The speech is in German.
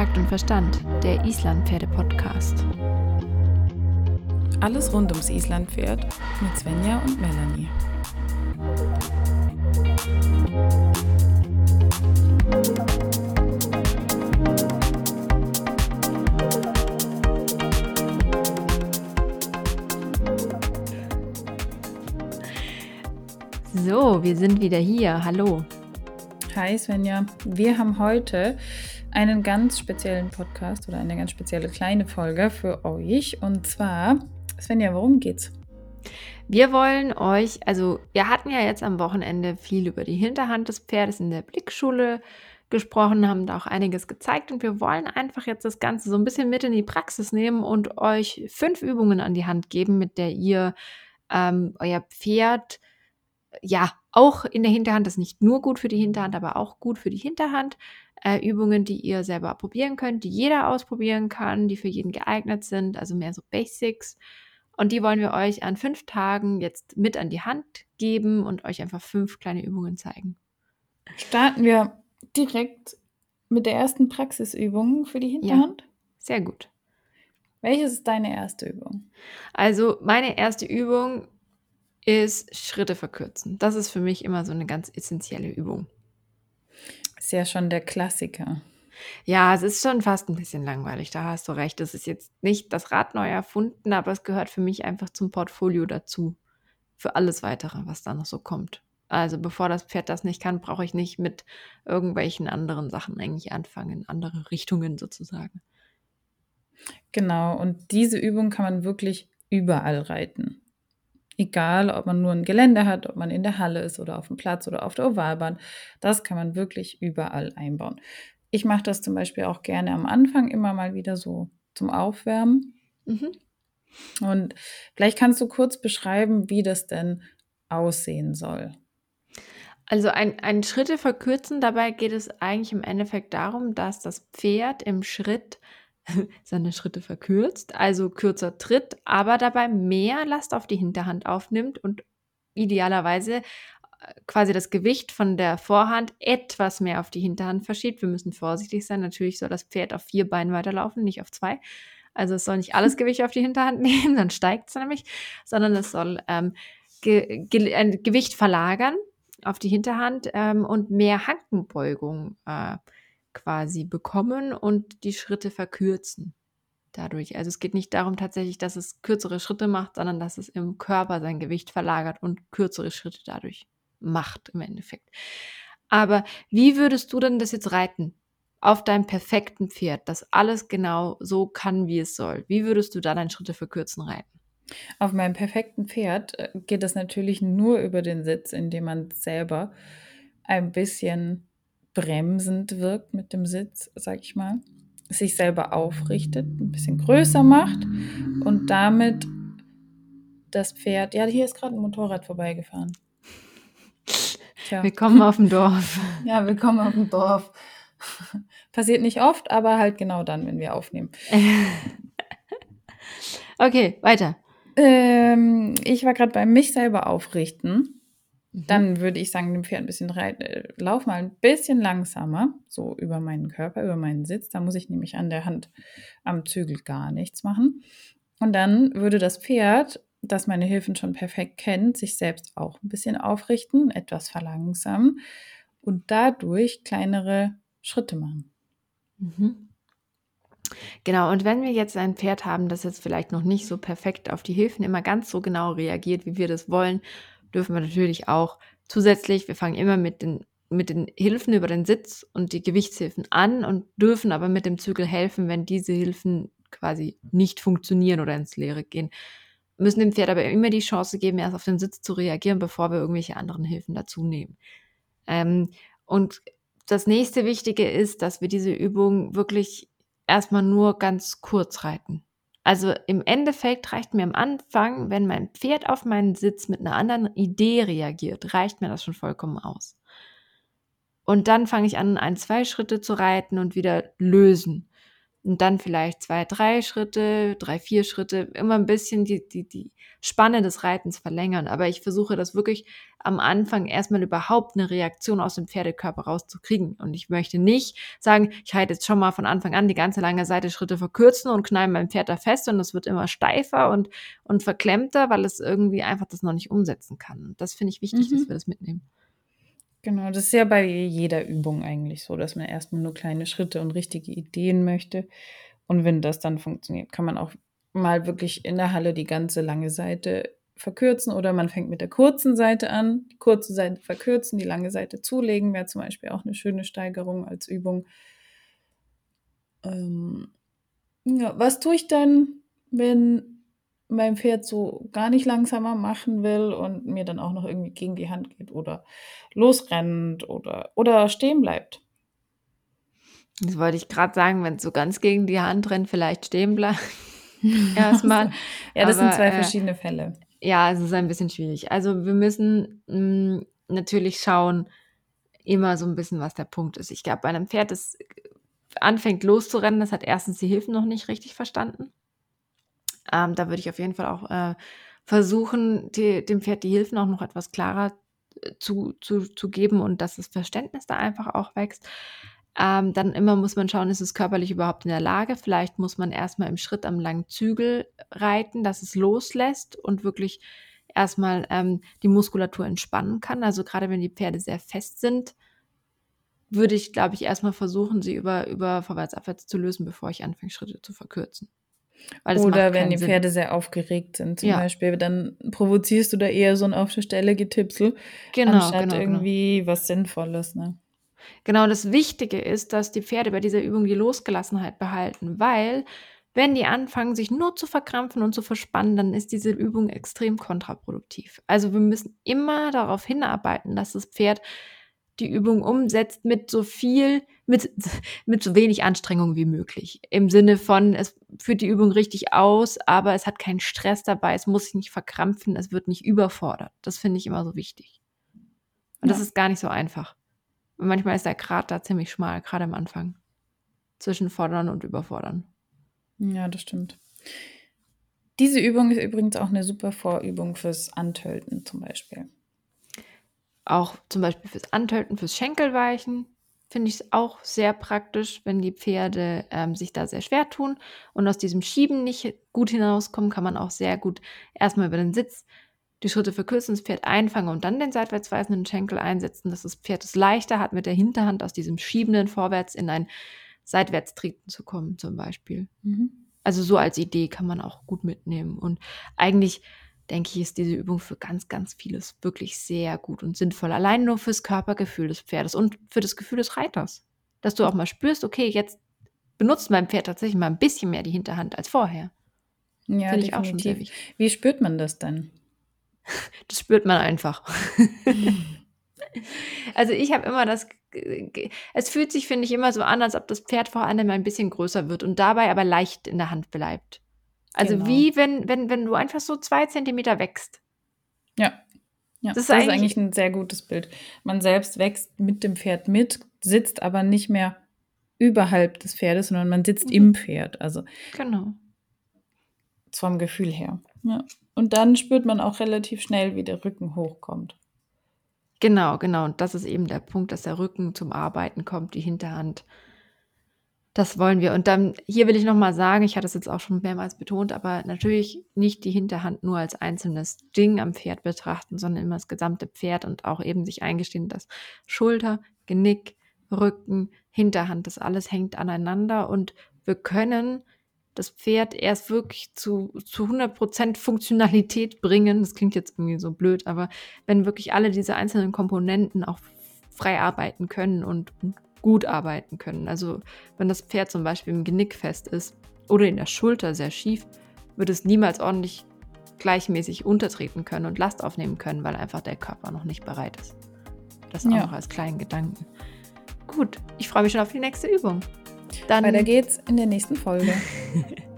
Takt und Verstand, der Islandpferde-Podcast. Alles rund ums Islandpferd mit Svenja und Melanie. So, wir sind wieder hier. Hallo. Hi Svenja, wir haben heute einen ganz speziellen Podcast oder eine ganz spezielle kleine Folge für euch. Und zwar, Svenja, worum geht's? Wir wollen euch, also wir hatten ja jetzt am Wochenende viel über die Hinterhand des Pferdes in der Blickschule gesprochen, haben da auch einiges gezeigt und wir wollen einfach jetzt das Ganze so ein bisschen mit in die Praxis nehmen und euch fünf Übungen an die Hand geben, mit der ihr ähm, euer Pferd ja auch in der Hinterhand, das ist nicht nur gut für die Hinterhand, aber auch gut für die Hinterhand. Äh, Übungen, die ihr selber probieren könnt, die jeder ausprobieren kann, die für jeden geeignet sind, also mehr so Basics. Und die wollen wir euch an fünf Tagen jetzt mit an die Hand geben und euch einfach fünf kleine Übungen zeigen. Starten wir direkt mit der ersten Praxisübung für die Hinterhand? Ja, sehr gut. Welches ist deine erste Übung? Also meine erste Übung ist Schritte verkürzen. Das ist für mich immer so eine ganz essentielle Übung. Ist ja schon der Klassiker. Ja, es ist schon fast ein bisschen langweilig, da hast du recht. Es ist jetzt nicht das Rad neu erfunden, aber es gehört für mich einfach zum Portfolio dazu. Für alles weitere, was da noch so kommt. Also bevor das Pferd das nicht kann, brauche ich nicht mit irgendwelchen anderen Sachen eigentlich anfangen, in andere Richtungen sozusagen. Genau, und diese Übung kann man wirklich überall reiten. Egal, ob man nur ein Gelände hat, ob man in der Halle ist oder auf dem Platz oder auf der Ovalbahn. Das kann man wirklich überall einbauen. Ich mache das zum Beispiel auch gerne am Anfang immer mal wieder so zum Aufwärmen. Mhm. Und vielleicht kannst du kurz beschreiben, wie das denn aussehen soll. Also ein, ein Schritte verkürzen, dabei geht es eigentlich im Endeffekt darum, dass das Pferd im Schritt seine Schritte verkürzt, also kürzer tritt, aber dabei mehr Last auf die Hinterhand aufnimmt und idealerweise äh, quasi das Gewicht von der Vorhand etwas mehr auf die Hinterhand verschiebt. Wir müssen vorsichtig sein. Natürlich soll das Pferd auf vier Beinen weiterlaufen, nicht auf zwei. Also es soll nicht alles Gewicht auf die Hinterhand nehmen, dann steigt es nämlich, sondern es soll ähm, ge ge ein Gewicht verlagern auf die Hinterhand ähm, und mehr Hankenbeugung äh, quasi bekommen und die Schritte verkürzen dadurch. Also es geht nicht darum tatsächlich, dass es kürzere Schritte macht, sondern dass es im Körper sein Gewicht verlagert und kürzere Schritte dadurch macht im Endeffekt. Aber wie würdest du denn das jetzt reiten? Auf deinem perfekten Pferd, das alles genau so kann, wie es soll. Wie würdest du da deine Schritte verkürzen reiten? Auf meinem perfekten Pferd äh, geht das natürlich nur über den Sitz, indem man selber ein bisschen bremsend wirkt mit dem Sitz, sag ich mal, sich selber aufrichtet, ein bisschen größer macht und damit das Pferd, ja, hier ist gerade ein Motorrad vorbeigefahren. Tja. Willkommen auf dem Dorf. Ja, willkommen auf dem Dorf. Passiert nicht oft, aber halt genau dann, wenn wir aufnehmen. okay, weiter. Ähm, ich war gerade bei mich selber aufrichten. Mhm. Dann würde ich sagen, dem Pferd ein bisschen rein, äh, lauf mal ein bisschen langsamer, so über meinen Körper, über meinen Sitz. Da muss ich nämlich an der Hand am Zügel gar nichts machen. Und dann würde das Pferd, das meine Hilfen schon perfekt kennt, sich selbst auch ein bisschen aufrichten, etwas verlangsamen und dadurch kleinere Schritte machen. Mhm. Genau, und wenn wir jetzt ein Pferd haben, das jetzt vielleicht noch nicht so perfekt auf die Hilfen immer ganz so genau reagiert, wie wir das wollen, dürfen wir natürlich auch zusätzlich, wir fangen immer mit den, mit den Hilfen über den Sitz und die Gewichtshilfen an und dürfen aber mit dem Zügel helfen, wenn diese Hilfen quasi nicht funktionieren oder ins Leere gehen. Müssen dem Pferd aber immer die Chance geben, erst auf den Sitz zu reagieren, bevor wir irgendwelche anderen Hilfen dazu nehmen. Ähm, und das nächste Wichtige ist, dass wir diese Übung wirklich erstmal nur ganz kurz reiten. Also im Endeffekt reicht mir am Anfang, wenn mein Pferd auf meinen Sitz mit einer anderen Idee reagiert, reicht mir das schon vollkommen aus. Und dann fange ich an, ein, zwei Schritte zu reiten und wieder lösen. Und dann vielleicht zwei, drei Schritte, drei, vier Schritte, immer ein bisschen die, die, die Spanne des Reitens verlängern. Aber ich versuche das wirklich am Anfang erstmal überhaupt eine Reaktion aus dem Pferdekörper rauszukriegen. Und ich möchte nicht sagen, ich reite jetzt schon mal von Anfang an die ganze lange Seite Schritte verkürzen und knall mein Pferd da fest und es wird immer steifer und, und verklemmter, weil es irgendwie einfach das noch nicht umsetzen kann. Und das finde ich wichtig, mhm. dass wir das mitnehmen. Genau, das ist ja bei jeder Übung eigentlich so, dass man erstmal nur kleine Schritte und richtige Ideen möchte. Und wenn das dann funktioniert, kann man auch mal wirklich in der Halle die ganze lange Seite verkürzen oder man fängt mit der kurzen Seite an, die kurze Seite verkürzen, die lange Seite zulegen, wäre zum Beispiel auch eine schöne Steigerung als Übung. Ähm, ja, was tue ich dann, wenn mein Pferd so gar nicht langsamer machen will und mir dann auch noch irgendwie gegen die Hand geht oder losrennt oder, oder stehen bleibt. Das wollte ich gerade sagen, wenn es so ganz gegen die Hand rennt, vielleicht stehen bleibt. Erstmal. ja, das Aber, sind zwei äh, verschiedene Fälle. Ja, es ist ein bisschen schwierig. Also wir müssen mh, mm, natürlich schauen, immer so ein bisschen, was der Punkt ist. Ich glaube, bei einem Pferd, das anfängt loszurennen, das hat erstens die Hilfen noch nicht richtig verstanden. Ähm, da würde ich auf jeden Fall auch äh, versuchen, die, dem Pferd die Hilfen auch noch etwas klarer äh, zu, zu, zu geben und dass das Verständnis da einfach auch wächst. Ähm, dann immer muss man schauen, ist es körperlich überhaupt in der Lage? Vielleicht muss man erstmal im Schritt am langen Zügel reiten, dass es loslässt und wirklich erstmal ähm, die Muskulatur entspannen kann. Also gerade wenn die Pferde sehr fest sind, würde ich, glaube ich, erstmal versuchen, sie über, über vorwärts, abwärts zu lösen, bevor ich anfange, Schritte zu verkürzen. Oder wenn die Sinn. Pferde sehr aufgeregt sind, zum ja. Beispiel, dann provozierst du da eher so ein auf der Stelle Getipsel, genau, anstatt genau, genau. irgendwie genau. was Sinnvolles. Ne? Genau, das Wichtige ist, dass die Pferde bei dieser Übung die Losgelassenheit behalten, weil wenn die anfangen, sich nur zu verkrampfen und zu verspannen, dann ist diese Übung extrem kontraproduktiv. Also wir müssen immer darauf hinarbeiten, dass das Pferd die Übung umsetzt mit so viel, mit, mit so wenig Anstrengung wie möglich. Im Sinne von, es führt die Übung richtig aus, aber es hat keinen Stress dabei, es muss sich nicht verkrampfen, es wird nicht überfordert. Das finde ich immer so wichtig. Und ja. das ist gar nicht so einfach. Und manchmal ist der Grat da ziemlich schmal, gerade am Anfang. Zwischen fordern und überfordern. Ja, das stimmt. Diese Übung ist übrigens auch eine super Vorübung fürs Antölten zum Beispiel. Auch zum Beispiel fürs Antölten, fürs Schenkelweichen finde ich es auch sehr praktisch, wenn die Pferde ähm, sich da sehr schwer tun und aus diesem Schieben nicht gut hinauskommen, kann man auch sehr gut erstmal über den Sitz die Schritte verkürzen, das Pferd einfangen und dann den seitwärts weisenden Schenkel einsetzen, dass das Pferd es leichter hat, mit der Hinterhand aus diesem schiebenden vorwärts in ein seitwärts treten zu kommen, zum Beispiel. Mhm. Also so als Idee kann man auch gut mitnehmen. Und eigentlich denke ich, ist diese Übung für ganz, ganz vieles wirklich sehr gut und sinnvoll. Allein nur fürs Körpergefühl des Pferdes und für das Gefühl des Reiters. Dass du auch mal spürst, okay, jetzt benutzt mein Pferd tatsächlich mal ein bisschen mehr die Hinterhand als vorher. Ja, Finde ich auch schon sehr wichtig. Wie spürt man das denn? Das spürt man einfach. also ich habe immer das, es fühlt sich, finde ich, immer so an, als ob das Pferd vor allem ein bisschen größer wird und dabei aber leicht in der Hand bleibt. Also genau. wie wenn, wenn, wenn du einfach so zwei Zentimeter wächst. Ja. Ja, das, ist, das ist eigentlich ein sehr gutes Bild. Man selbst wächst mit dem Pferd mit, sitzt aber nicht mehr überhalb des Pferdes, sondern man sitzt mhm. im Pferd. Also genau. Vom Gefühl her. Ja. Und dann spürt man auch relativ schnell, wie der Rücken hochkommt. Genau, genau. Und das ist eben der Punkt, dass der Rücken zum Arbeiten kommt, die Hinterhand das wollen wir. Und dann, hier will ich nochmal sagen, ich hatte es jetzt auch schon mehrmals betont, aber natürlich nicht die Hinterhand nur als einzelnes Ding am Pferd betrachten, sondern immer das gesamte Pferd und auch eben sich eingestehen, dass Schulter, Genick, Rücken, Hinterhand, das alles hängt aneinander und wir können das Pferd erst wirklich zu, zu 100% Funktionalität bringen. Das klingt jetzt irgendwie so blöd, aber wenn wirklich alle diese einzelnen Komponenten auch frei arbeiten können und, und gut arbeiten können. Also wenn das Pferd zum Beispiel im Genick fest ist oder in der Schulter sehr schief, wird es niemals ordentlich gleichmäßig untertreten können und Last aufnehmen können, weil einfach der Körper noch nicht bereit ist. Das auch ja. noch als kleinen Gedanken. Gut, ich freue mich schon auf die nächste Übung. Dann Weiter geht's in der nächsten Folge.